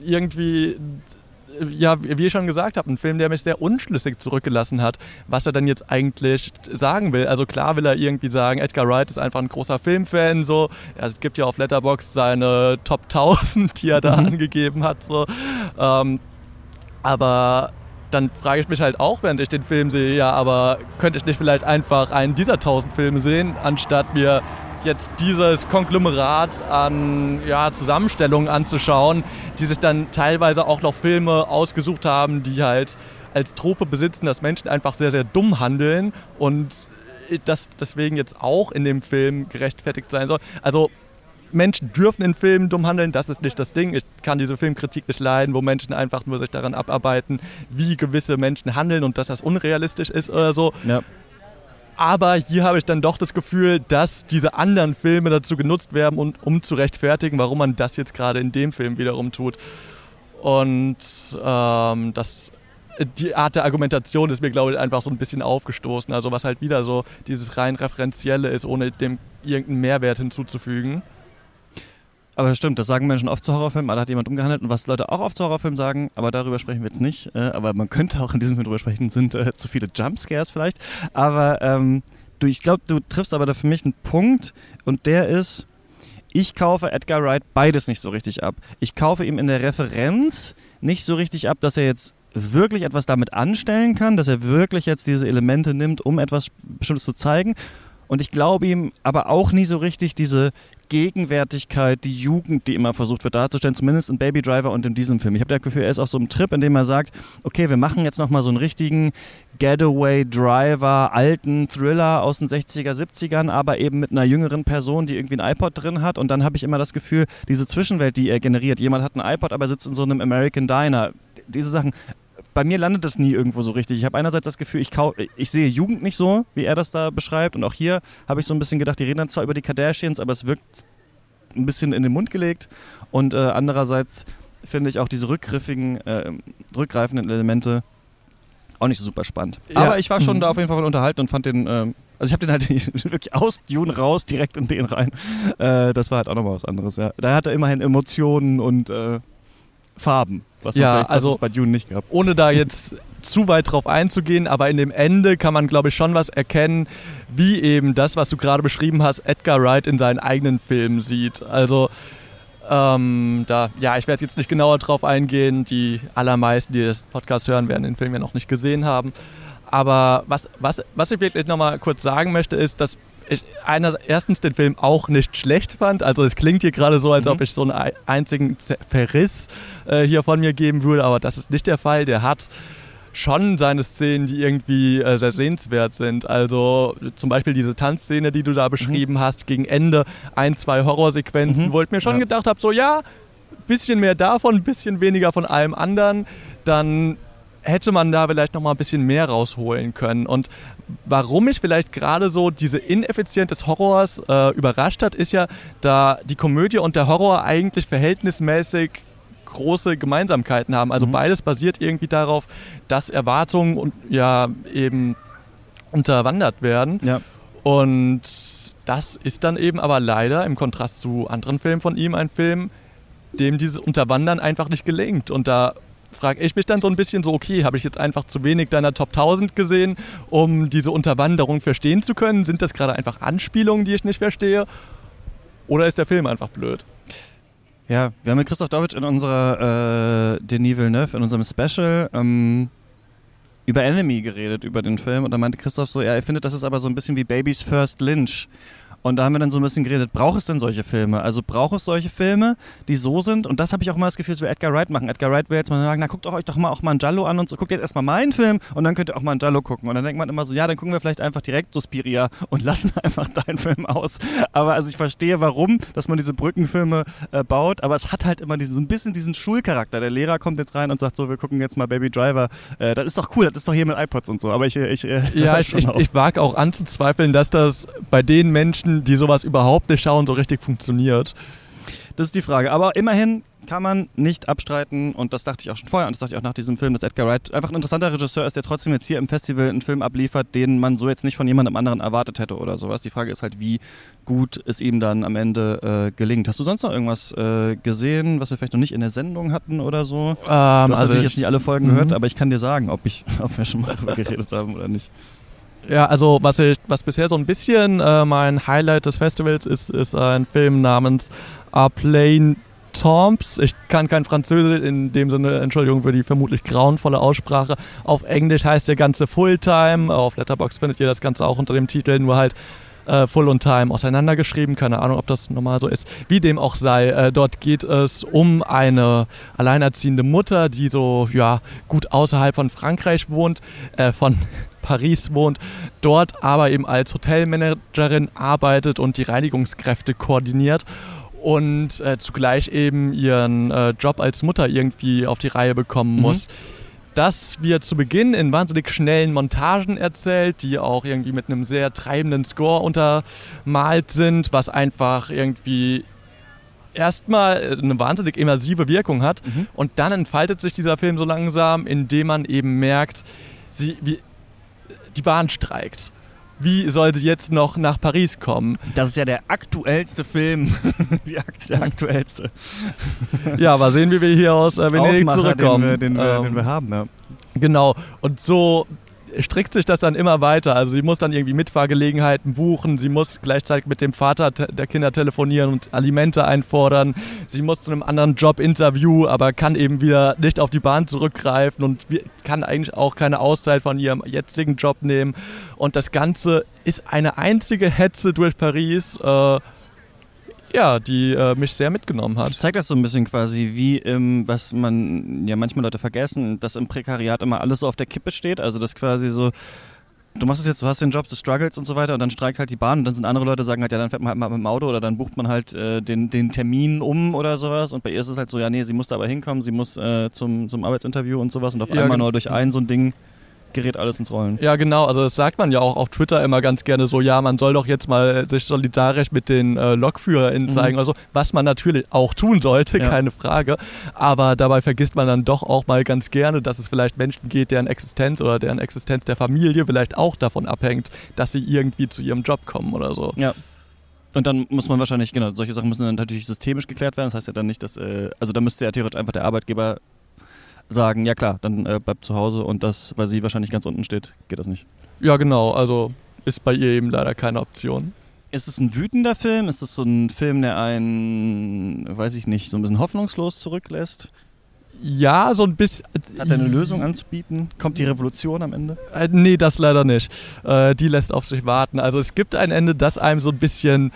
Speaker 2: irgendwie ja, wie ich schon gesagt habe, ein Film, der mich sehr unschlüssig zurückgelassen hat, was er denn jetzt eigentlich sagen will. Also klar will er irgendwie sagen, Edgar Wright ist einfach ein großer Filmfan, so. Es gibt ja auf Letterboxd seine Top 1000, die er da mhm. angegeben hat, so. Ähm, aber dann frage ich mich halt auch, während ich den Film sehe, ja, aber könnte ich nicht vielleicht einfach einen dieser 1000 Filme sehen, anstatt mir jetzt dieses Konglomerat an ja, Zusammenstellungen anzuschauen, die sich dann teilweise auch noch Filme ausgesucht haben, die halt als Trope besitzen, dass Menschen einfach sehr, sehr dumm handeln und das deswegen jetzt auch in dem Film gerechtfertigt sein soll. Also Menschen dürfen in Filmen dumm handeln, das ist nicht das Ding. Ich kann diese Filmkritik nicht leiden, wo Menschen einfach nur sich daran abarbeiten, wie gewisse Menschen handeln und dass das unrealistisch ist oder so. Ja. Aber hier habe ich dann doch das Gefühl, dass diese anderen Filme dazu genutzt werden, um, um zu rechtfertigen, warum man das jetzt gerade in dem Film wiederum tut. Und ähm, das die Art der Argumentation ist mir, glaube ich, einfach so ein bisschen aufgestoßen. Also was halt wieder so dieses rein referenzielle ist, ohne dem irgendeinen Mehrwert hinzuzufügen.
Speaker 1: Aber stimmt, das sagen Menschen oft zu Horrorfilmen, da hat jemand umgehandelt. Und was Leute auch oft zu Horrorfilmen sagen, aber darüber sprechen wir jetzt nicht, äh, aber man könnte auch in diesem Film drüber sprechen, sind äh, zu viele Jumpscares vielleicht. Aber ähm, du, ich glaube, du triffst aber da für mich einen Punkt und der ist, ich kaufe Edgar Wright beides nicht so richtig ab. Ich kaufe ihm in der Referenz nicht so richtig ab, dass er jetzt wirklich etwas damit anstellen kann, dass er wirklich jetzt diese Elemente nimmt, um etwas Bestimmtes zu zeigen. Und ich glaube ihm aber auch nie so richtig diese Gegenwärtigkeit, die Jugend, die immer versucht wird darzustellen, zumindest in Baby Driver und in diesem Film. Ich habe das Gefühl, er ist auf so einem Trip, in dem er sagt, okay, wir machen jetzt nochmal so einen richtigen Getaway Driver, alten Thriller aus den 60er, 70ern, aber eben mit einer jüngeren Person, die irgendwie ein iPod drin hat. Und dann habe ich immer das Gefühl, diese Zwischenwelt, die er generiert, jemand hat ein iPod, aber sitzt in so einem American Diner. Diese Sachen, bei mir landet das nie irgendwo so richtig. Ich habe einerseits das Gefühl, ich, ich sehe Jugend nicht so, wie er das da beschreibt. Und auch hier habe ich so ein bisschen gedacht, die reden dann zwar über die Kardashians, aber es wirkt ein bisschen in den Mund gelegt. Und äh, andererseits finde ich auch diese rückgriffigen, äh, rückgreifenden Elemente auch nicht so super spannend. Ja. Aber ich war schon mhm. da auf jeden Fall unterhalten und fand den, äh, also ich habe den halt wirklich aus Dune raus, direkt in den rein. Äh, das war halt auch nochmal was anderes, ja. Da hat er immerhin Emotionen und äh, Farben,
Speaker 2: was man ja, also, was bei Dune nicht gab. Ohne da jetzt zu weit drauf einzugehen, aber in dem Ende kann man, glaube ich, schon was erkennen, wie eben das, was du gerade beschrieben hast, Edgar Wright in seinen eigenen Filmen sieht. Also ähm, da, ja, ich werde jetzt nicht genauer drauf eingehen. Die allermeisten, die das Podcast hören, werden den Film ja noch nicht gesehen haben. Aber was, was, was ich wirklich nochmal kurz sagen möchte, ist, dass ich einer, erstens den Film auch nicht schlecht fand. Also es klingt hier gerade so, als mhm. ob ich so einen einzigen Verriss äh, hier von mir geben würde, aber das ist nicht der Fall. Der hat schon seine Szenen, die irgendwie äh, sehr sehenswert sind. Also zum Beispiel diese Tanzszene, die du da beschrieben mhm. hast, gegen Ende ein, zwei Horrorsequenzen, mhm. wo ich mir schon ja. gedacht habe, so ja, bisschen mehr davon, ein bisschen weniger von allem anderen, dann hätte man da vielleicht noch mal ein bisschen mehr rausholen können. Und warum mich vielleicht gerade so diese Ineffizienz des Horrors äh, überrascht hat, ist ja, da die Komödie und der Horror eigentlich verhältnismäßig große Gemeinsamkeiten haben. Also mhm. beides basiert irgendwie darauf, dass Erwartungen und ja eben unterwandert werden. Ja. Und das ist dann eben aber leider im Kontrast zu anderen Filmen von ihm ein Film, dem dieses Unterwandern einfach nicht gelingt. Und da frage ich mich dann so ein bisschen so, okay, habe ich jetzt einfach zu wenig deiner Top 1000 gesehen, um diese Unterwanderung verstehen zu können? Sind das gerade einfach Anspielungen, die ich nicht verstehe? Oder ist der Film einfach blöd?
Speaker 1: Ja, wir haben mit Christoph Dovitsch in unserer äh, Denis Villeneuve, in unserem Special, ähm, über Enemy geredet, über den Film. Und da meinte Christoph so, ja, er findet, das ist aber so ein bisschen wie Baby's First Lynch. Und da haben wir dann so ein bisschen geredet, braucht es denn solche Filme? Also braucht es solche Filme, die so sind? Und das habe ich auch mal das Gefühl, dass wir Edgar Wright machen. Edgar Wright will jetzt mal sagen, na guckt euch doch mal auch mal einen Jallo an und so. Guckt jetzt erstmal meinen Film und dann könnt ihr auch mal einen Jallo gucken. Und dann denkt man immer so, ja, dann gucken wir vielleicht einfach direkt Suspiria und lassen einfach deinen Film aus. Aber also ich verstehe, warum, dass man diese Brückenfilme äh, baut. Aber es hat halt immer diesen, so ein bisschen diesen Schulcharakter. Der Lehrer kommt jetzt rein und sagt so, wir gucken jetzt mal Baby Driver. Äh, das ist doch cool, das ist doch hier mit iPods und so. Aber ich, ich,
Speaker 2: äh, ja, ich, ich, ich wage auch anzuzweifeln, dass das bei den Menschen, die sowas überhaupt nicht schauen, so richtig funktioniert.
Speaker 1: Das ist die Frage. Aber immerhin kann man nicht abstreiten, und das dachte ich auch schon vorher und das dachte ich auch nach diesem Film, dass Edgar Wright einfach ein interessanter Regisseur ist, der trotzdem jetzt hier im Festival einen Film abliefert, den man so jetzt nicht von jemandem anderen erwartet hätte oder sowas. Die Frage ist halt, wie gut es ihm dann am Ende äh, gelingt. Hast du sonst noch irgendwas äh, gesehen, was wir vielleicht noch nicht in der Sendung hatten oder so? Ähm, du hast also natürlich jetzt nicht alle Folgen gehört, mhm. aber ich kann dir sagen, ob, ich, ob wir schon mal darüber geredet haben oder nicht.
Speaker 2: Ja, also was, ich, was bisher so ein bisschen äh, mein Highlight des Festivals ist, ist ein Film namens A Plain Tomps. Ich kann kein Französisch, in dem Sinne, Entschuldigung für die vermutlich grauenvolle Aussprache. Auf Englisch heißt der Ganze Fulltime. Auf Letterbox findet ihr das Ganze auch unter dem Titel, nur halt äh, Full und Time auseinandergeschrieben. Keine Ahnung, ob das normal so ist. Wie dem auch sei, äh, dort geht es um eine alleinerziehende Mutter, die so ja gut außerhalb von Frankreich wohnt, äh, von Paris wohnt, dort aber eben als Hotelmanagerin arbeitet und die Reinigungskräfte koordiniert und äh, zugleich eben ihren äh, Job als Mutter irgendwie auf die Reihe bekommen mhm. Muss. Das wird zu Beginn in wahnsinnig schnellen Montagen erzählt, die auch irgendwie mit einem sehr treibenden Score untermalt sind, was einfach irgendwie erstmal eine wahnsinnig immersive Wirkung hat. Mhm. Und dann entfaltet sich dieser Film so langsam, indem man eben merkt, sie, wie, die Bahn streikt. Wie soll sie jetzt noch nach Paris kommen?
Speaker 1: Das ist ja der aktuellste Film. der aktuellste.
Speaker 2: ja, mal sehen, wie wir hier aus äh, Venedig
Speaker 1: Aufmacher,
Speaker 2: zurückkommen.
Speaker 1: Den wir, den, wir, ähm, den wir haben, ja.
Speaker 2: Genau. Und so strickt sich das dann immer weiter. Also sie muss dann irgendwie Mitfahrgelegenheiten buchen, sie muss gleichzeitig mit dem Vater der Kinder telefonieren und Alimente einfordern, sie muss zu einem anderen Jobinterview, aber kann eben wieder nicht auf die Bahn zurückgreifen und kann eigentlich auch keine Auszeit von ihrem jetzigen Job nehmen. Und das Ganze ist eine einzige Hetze durch Paris. Äh, ja, die äh, mich sehr mitgenommen hat.
Speaker 1: Zeigt das so ein bisschen quasi, wie im, was man ja manchmal Leute vergessen, dass im Prekariat immer alles so auf der Kippe steht. Also das quasi so, du machst es jetzt, du hast den Job, du struggles und so weiter und dann streikt halt die Bahn und dann sind andere Leute, sagen halt, ja, dann fährt man halt mal mit dem Auto oder dann bucht man halt äh, den, den Termin um oder sowas und bei ihr ist es halt so, ja, nee, sie muss da aber hinkommen, sie muss äh, zum, zum Arbeitsinterview und sowas und auf ja, einmal nur durch ein so ein Ding gerät alles ins Rollen.
Speaker 2: Ja, genau. Also das sagt man ja auch auf Twitter immer ganz gerne so, ja, man soll doch jetzt mal sich solidarisch mit den äh, LokführerInnen mhm. zeigen oder so, was man natürlich auch tun sollte, ja. keine Frage. Aber dabei vergisst man dann doch auch mal ganz gerne, dass es vielleicht Menschen geht, deren Existenz oder deren Existenz der Familie vielleicht auch davon abhängt, dass sie irgendwie zu ihrem Job kommen oder so.
Speaker 1: Ja. Und dann muss man wahrscheinlich, genau, solche Sachen müssen dann natürlich systemisch geklärt werden. Das heißt ja dann nicht, dass, äh, also da müsste ja theoretisch einfach der Arbeitgeber sagen, ja klar, dann äh, bleibt zu Hause und das, weil sie wahrscheinlich ganz unten steht, geht das nicht.
Speaker 2: Ja, genau, also ist bei ihr eben leider keine Option.
Speaker 1: Ist es ein wütender Film? Ist es so ein Film, der einen, weiß ich nicht, so ein bisschen hoffnungslos zurücklässt?
Speaker 2: Ja, so ein bisschen.
Speaker 1: Hat er eine Lösung anzubieten? Kommt die Revolution am Ende?
Speaker 2: Äh, nee, das leider nicht. Äh, die lässt auf sich warten. Also es gibt ein Ende, das einem so ein bisschen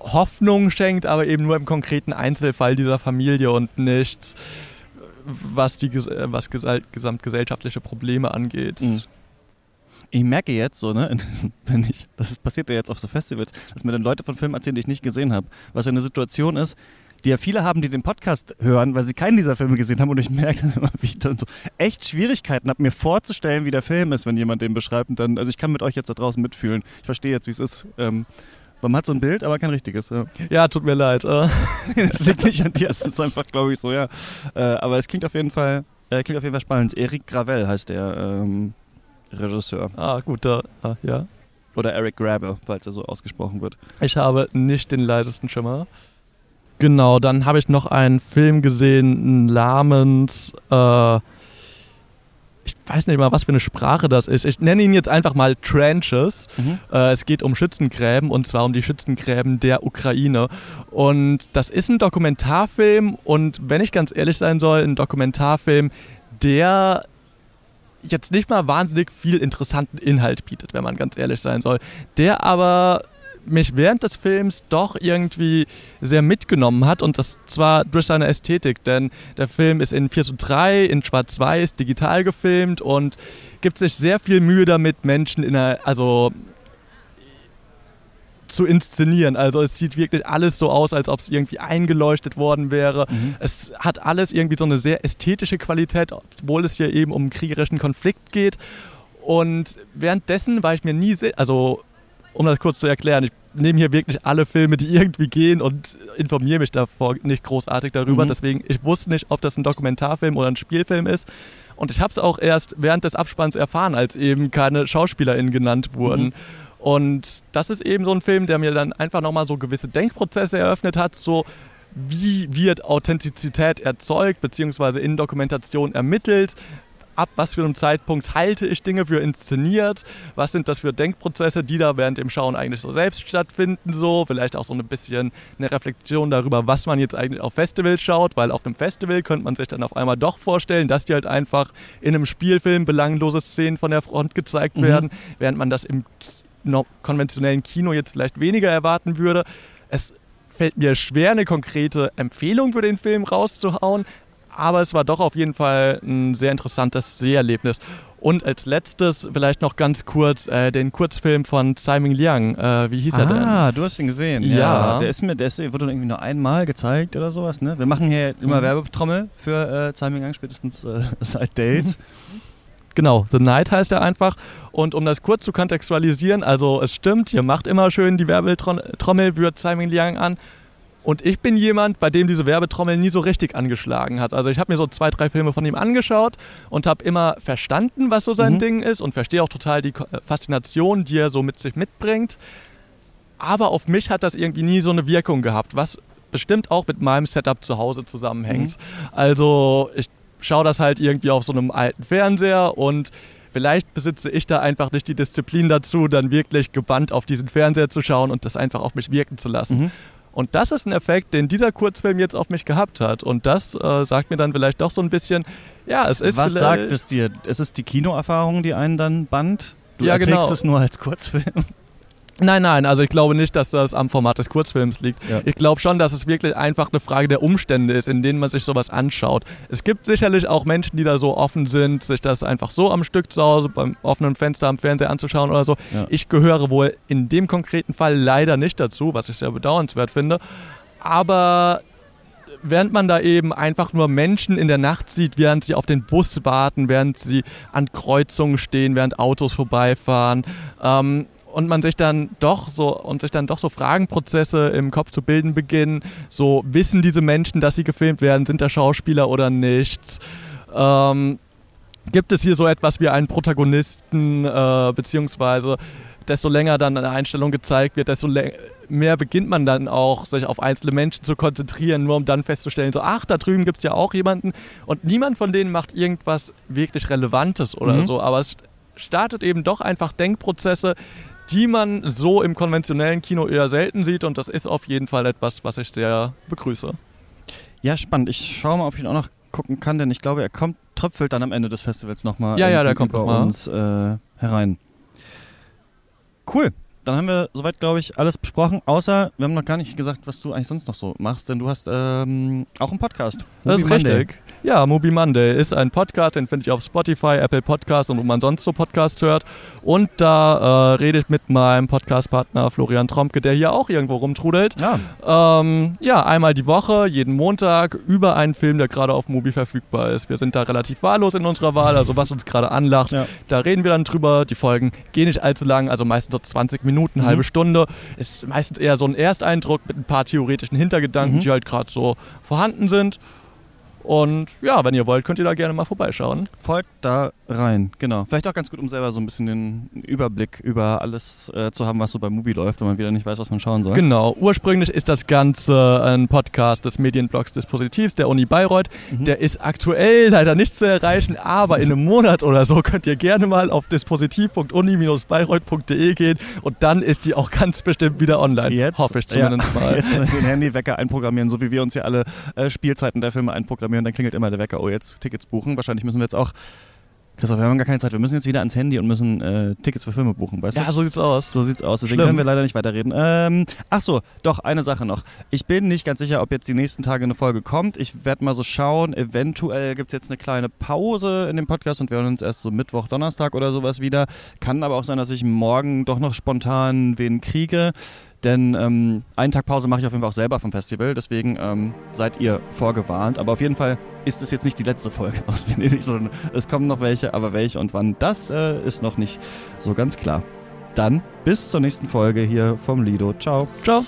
Speaker 2: Hoffnung schenkt, aber eben nur im konkreten Einzelfall dieser Familie und nicht was die was gesamtgesellschaftliche Probleme angeht. Mhm.
Speaker 1: Ich merke jetzt so, ne, wenn ich, das passiert ja jetzt auf so Festivals, dass mir dann Leute von Filmen erzählen, die ich nicht gesehen habe. Was ja eine Situation ist, die ja viele haben, die den Podcast hören, weil sie keinen dieser Filme gesehen haben und ich merke dann immer, wie ich dann so echt Schwierigkeiten habe, mir vorzustellen, wie der Film ist, wenn jemand den beschreibt und dann, also ich kann mit euch jetzt da draußen mitfühlen. Ich verstehe jetzt, wie es ist. Ähm, man hat so ein Bild, aber kein richtiges. Ja,
Speaker 2: ja tut mir leid. Äh.
Speaker 1: das liegt nicht an dir, es ist einfach, glaube ich, so, ja. Äh, aber es klingt auf jeden Fall, äh, klingt auf jeden Fall spannend. Eric Gravel heißt der ähm, Regisseur.
Speaker 2: Ah, gut, da, ah, ja.
Speaker 1: Oder Eric Gravel, falls er so ausgesprochen wird.
Speaker 2: Ich habe nicht den leisesten Schimmer. Genau, dann habe ich noch einen Film gesehen namens äh, ich weiß nicht mal, was für eine Sprache das ist. Ich nenne ihn jetzt einfach mal Trenches. Mhm. Äh, es geht um Schützengräben und zwar um die Schützengräben der Ukraine. Und das ist ein Dokumentarfilm und wenn ich ganz ehrlich sein soll, ein Dokumentarfilm, der jetzt nicht mal wahnsinnig viel interessanten Inhalt bietet, wenn man ganz ehrlich sein soll. Der aber mich während des Films doch irgendwie sehr mitgenommen hat und das zwar durch seine Ästhetik, denn der Film ist in 4 zu 3, in Schwarz-Weiß, digital gefilmt und gibt sich sehr viel Mühe damit, Menschen in einer, also zu inszenieren. Also es sieht wirklich alles so aus, als ob es irgendwie eingeleuchtet worden wäre. Mhm. Es hat alles irgendwie so eine sehr ästhetische Qualität, obwohl es hier eben um kriegerischen Konflikt geht. Und währenddessen war ich mir nie, also um das kurz zu erklären, ich nehme hier wirklich alle Filme, die irgendwie gehen und informiere mich davor nicht großartig darüber. Mhm. Deswegen, ich wusste nicht, ob das ein Dokumentarfilm oder ein Spielfilm ist. Und ich habe es auch erst während des Abspanns erfahren, als eben keine SchauspielerInnen genannt wurden. Mhm. Und das ist eben so ein Film, der mir dann einfach nochmal so gewisse Denkprozesse eröffnet hat, so wie wird Authentizität erzeugt, beziehungsweise in Dokumentation ermittelt, ab was für einem Zeitpunkt halte ich Dinge für inszeniert, was sind das für Denkprozesse, die da während dem Schauen eigentlich so selbst stattfinden, so vielleicht auch so ein bisschen eine Reflexion darüber, was man jetzt eigentlich auf Festivals schaut, weil auf einem Festival könnte man sich dann auf einmal doch vorstellen, dass die halt einfach in einem Spielfilm belanglose Szenen von der Front gezeigt mhm. werden, während man das im konventionellen Kino jetzt vielleicht weniger erwarten würde. Es fällt mir schwer, eine konkrete Empfehlung für den Film rauszuhauen, aber es war doch auf jeden Fall ein sehr interessantes Seherlebnis. Und als letztes vielleicht noch ganz kurz äh, den Kurzfilm von Tsai Ming Liang. Äh, wie hieß ah, er denn?
Speaker 1: Ah, du hast ihn gesehen. Ja. ja. Der ist mir, der ist, wurde irgendwie nur einmal gezeigt oder sowas. Ne? Wir machen hier immer mhm. Werbetrommel für äh, Tsai Ming Liang, spätestens äh, seit Days.
Speaker 2: Genau, The Night heißt er einfach. Und um das kurz zu kontextualisieren, also es stimmt, ihr macht immer schön die Werbetrommel für Tsai Ming Liang an. Und ich bin jemand, bei dem diese Werbetrommel nie so richtig angeschlagen hat. Also ich habe mir so zwei, drei Filme von ihm angeschaut und habe immer verstanden, was so sein mhm. Ding ist und verstehe auch total die äh, Faszination, die er so mit sich mitbringt. Aber auf mich hat das irgendwie nie so eine Wirkung gehabt, was bestimmt auch mit meinem Setup zu Hause zusammenhängt. Mhm. Also ich schaue das halt irgendwie auf so einem alten Fernseher und vielleicht besitze ich da einfach nicht die Disziplin dazu, dann wirklich gebannt auf diesen Fernseher zu schauen und das einfach auf mich wirken zu lassen. Mhm. Und das ist ein Effekt, den dieser Kurzfilm jetzt auf mich gehabt hat. Und das äh, sagt mir dann vielleicht doch so ein bisschen, ja, es ist.
Speaker 1: Was sagt es dir? Ist es die Kinoerfahrung, die einen dann band? Du ja, genau. es nur als Kurzfilm?
Speaker 2: Nein, nein, also ich glaube nicht, dass das am Format des Kurzfilms liegt. Ja. Ich glaube schon, dass es wirklich einfach eine Frage der Umstände ist, in denen man sich sowas anschaut. Es gibt sicherlich auch Menschen, die da so offen sind, sich das einfach so am Stück zu Hause beim offenen Fenster am Fernseher anzuschauen oder so. Ja. Ich gehöre wohl in dem konkreten Fall leider nicht dazu, was ich sehr bedauernswert finde. Aber während man da eben einfach nur Menschen in der Nacht sieht, während sie auf den Bus warten, während sie an Kreuzungen stehen, während Autos vorbeifahren, ähm, und man sich dann doch so und sich dann doch so Fragenprozesse im Kopf zu bilden beginnen. So wissen diese Menschen, dass sie gefilmt werden, sind da Schauspieler oder nicht? Ähm, gibt es hier so etwas wie einen Protagonisten, äh, beziehungsweise desto länger dann eine Einstellung gezeigt wird, desto mehr beginnt man dann auch, sich auf einzelne Menschen zu konzentrieren, nur um dann festzustellen, so, ach, da drüben gibt es ja auch jemanden und niemand von denen macht irgendwas wirklich Relevantes oder mhm. so, aber es startet eben doch einfach Denkprozesse, die man so im konventionellen Kino eher selten sieht und das ist auf jeden Fall etwas, was ich sehr begrüße.
Speaker 1: Ja, spannend. Ich schaue mal, ob ich ihn auch noch gucken kann, denn ich glaube, er kommt, tröpfelt dann am Ende des Festivals nochmal
Speaker 2: ja, ja, der kommt
Speaker 1: bei uns äh, herein. Cool. Dann haben wir soweit, glaube ich, alles besprochen, außer wir haben noch gar nicht gesagt, was du eigentlich sonst noch so machst, denn du hast ähm, auch einen Podcast.
Speaker 2: Das ist Monday. Ja, Moby Monday ist ein Podcast, den finde ich auf Spotify, Apple Podcast und wo man sonst so Podcasts hört. Und da äh, rede ich mit meinem Podcastpartner Florian Tromke, der hier auch irgendwo rumtrudelt. Ja. Ähm, ja, einmal die Woche, jeden Montag, über einen Film, der gerade auf Mobi verfügbar ist. Wir sind da relativ wahllos in unserer Wahl, also was uns gerade anlacht. Ja. Da reden wir dann drüber. Die Folgen gehen nicht allzu lang, also meistens so 20 Minuten, mhm. halbe Stunde. Ist meistens eher so ein Ersteindruck mit ein paar theoretischen Hintergedanken, mhm. die halt gerade so vorhanden sind. Und ja, wenn ihr wollt, könnt ihr da gerne mal vorbeischauen.
Speaker 1: Folgt da rein, genau. Vielleicht auch ganz gut, um selber so ein bisschen den Überblick über alles äh, zu haben, was so beim Movie läuft, wenn man wieder nicht weiß, was man schauen soll.
Speaker 2: Genau. Ursprünglich ist das Ganze ein Podcast des Medienblogs Dispositivs der Uni Bayreuth. Mhm. Der ist aktuell leider nicht zu erreichen, aber in einem Monat oder so könnt ihr gerne mal auf dispositiv.uni-bayreuth.de gehen und dann ist die auch ganz bestimmt wieder online.
Speaker 1: Jetzt,
Speaker 2: hoffe ich zumindest
Speaker 1: ja,
Speaker 2: mal.
Speaker 1: Jetzt den Handywecker einprogrammieren, so wie wir uns ja alle äh, Spielzeiten der Filme einprogrammieren mir und dann klingelt immer der Wecker, oh, jetzt Tickets buchen. Wahrscheinlich müssen wir jetzt auch Christoph, wir haben gar keine Zeit. Wir müssen jetzt wieder ans Handy und müssen äh, Tickets für Filme buchen, weißt
Speaker 2: ja,
Speaker 1: du?
Speaker 2: Ja, so sieht's aus.
Speaker 1: So sieht's aus. Deswegen Schlimm. können wir leider nicht weiterreden. Ähm, ach so, doch, eine Sache noch. Ich bin nicht ganz sicher, ob jetzt die nächsten Tage eine Folge kommt. Ich werde mal so schauen. Eventuell gibt's jetzt eine kleine Pause in dem Podcast und wir hören uns erst so Mittwoch, Donnerstag oder sowas wieder. Kann aber auch sein, dass ich morgen doch noch spontan wen kriege. Denn ähm, einen Tag Pause mache ich auf jeden Fall auch selber vom Festival, deswegen ähm, seid ihr vorgewarnt. Aber auf jeden Fall ist es jetzt nicht die letzte Folge aus Venedig, sondern es kommen noch welche, aber welche und wann, das äh, ist noch nicht so ganz klar. Dann bis zur nächsten Folge hier vom Lido. Ciao.
Speaker 2: Ciao.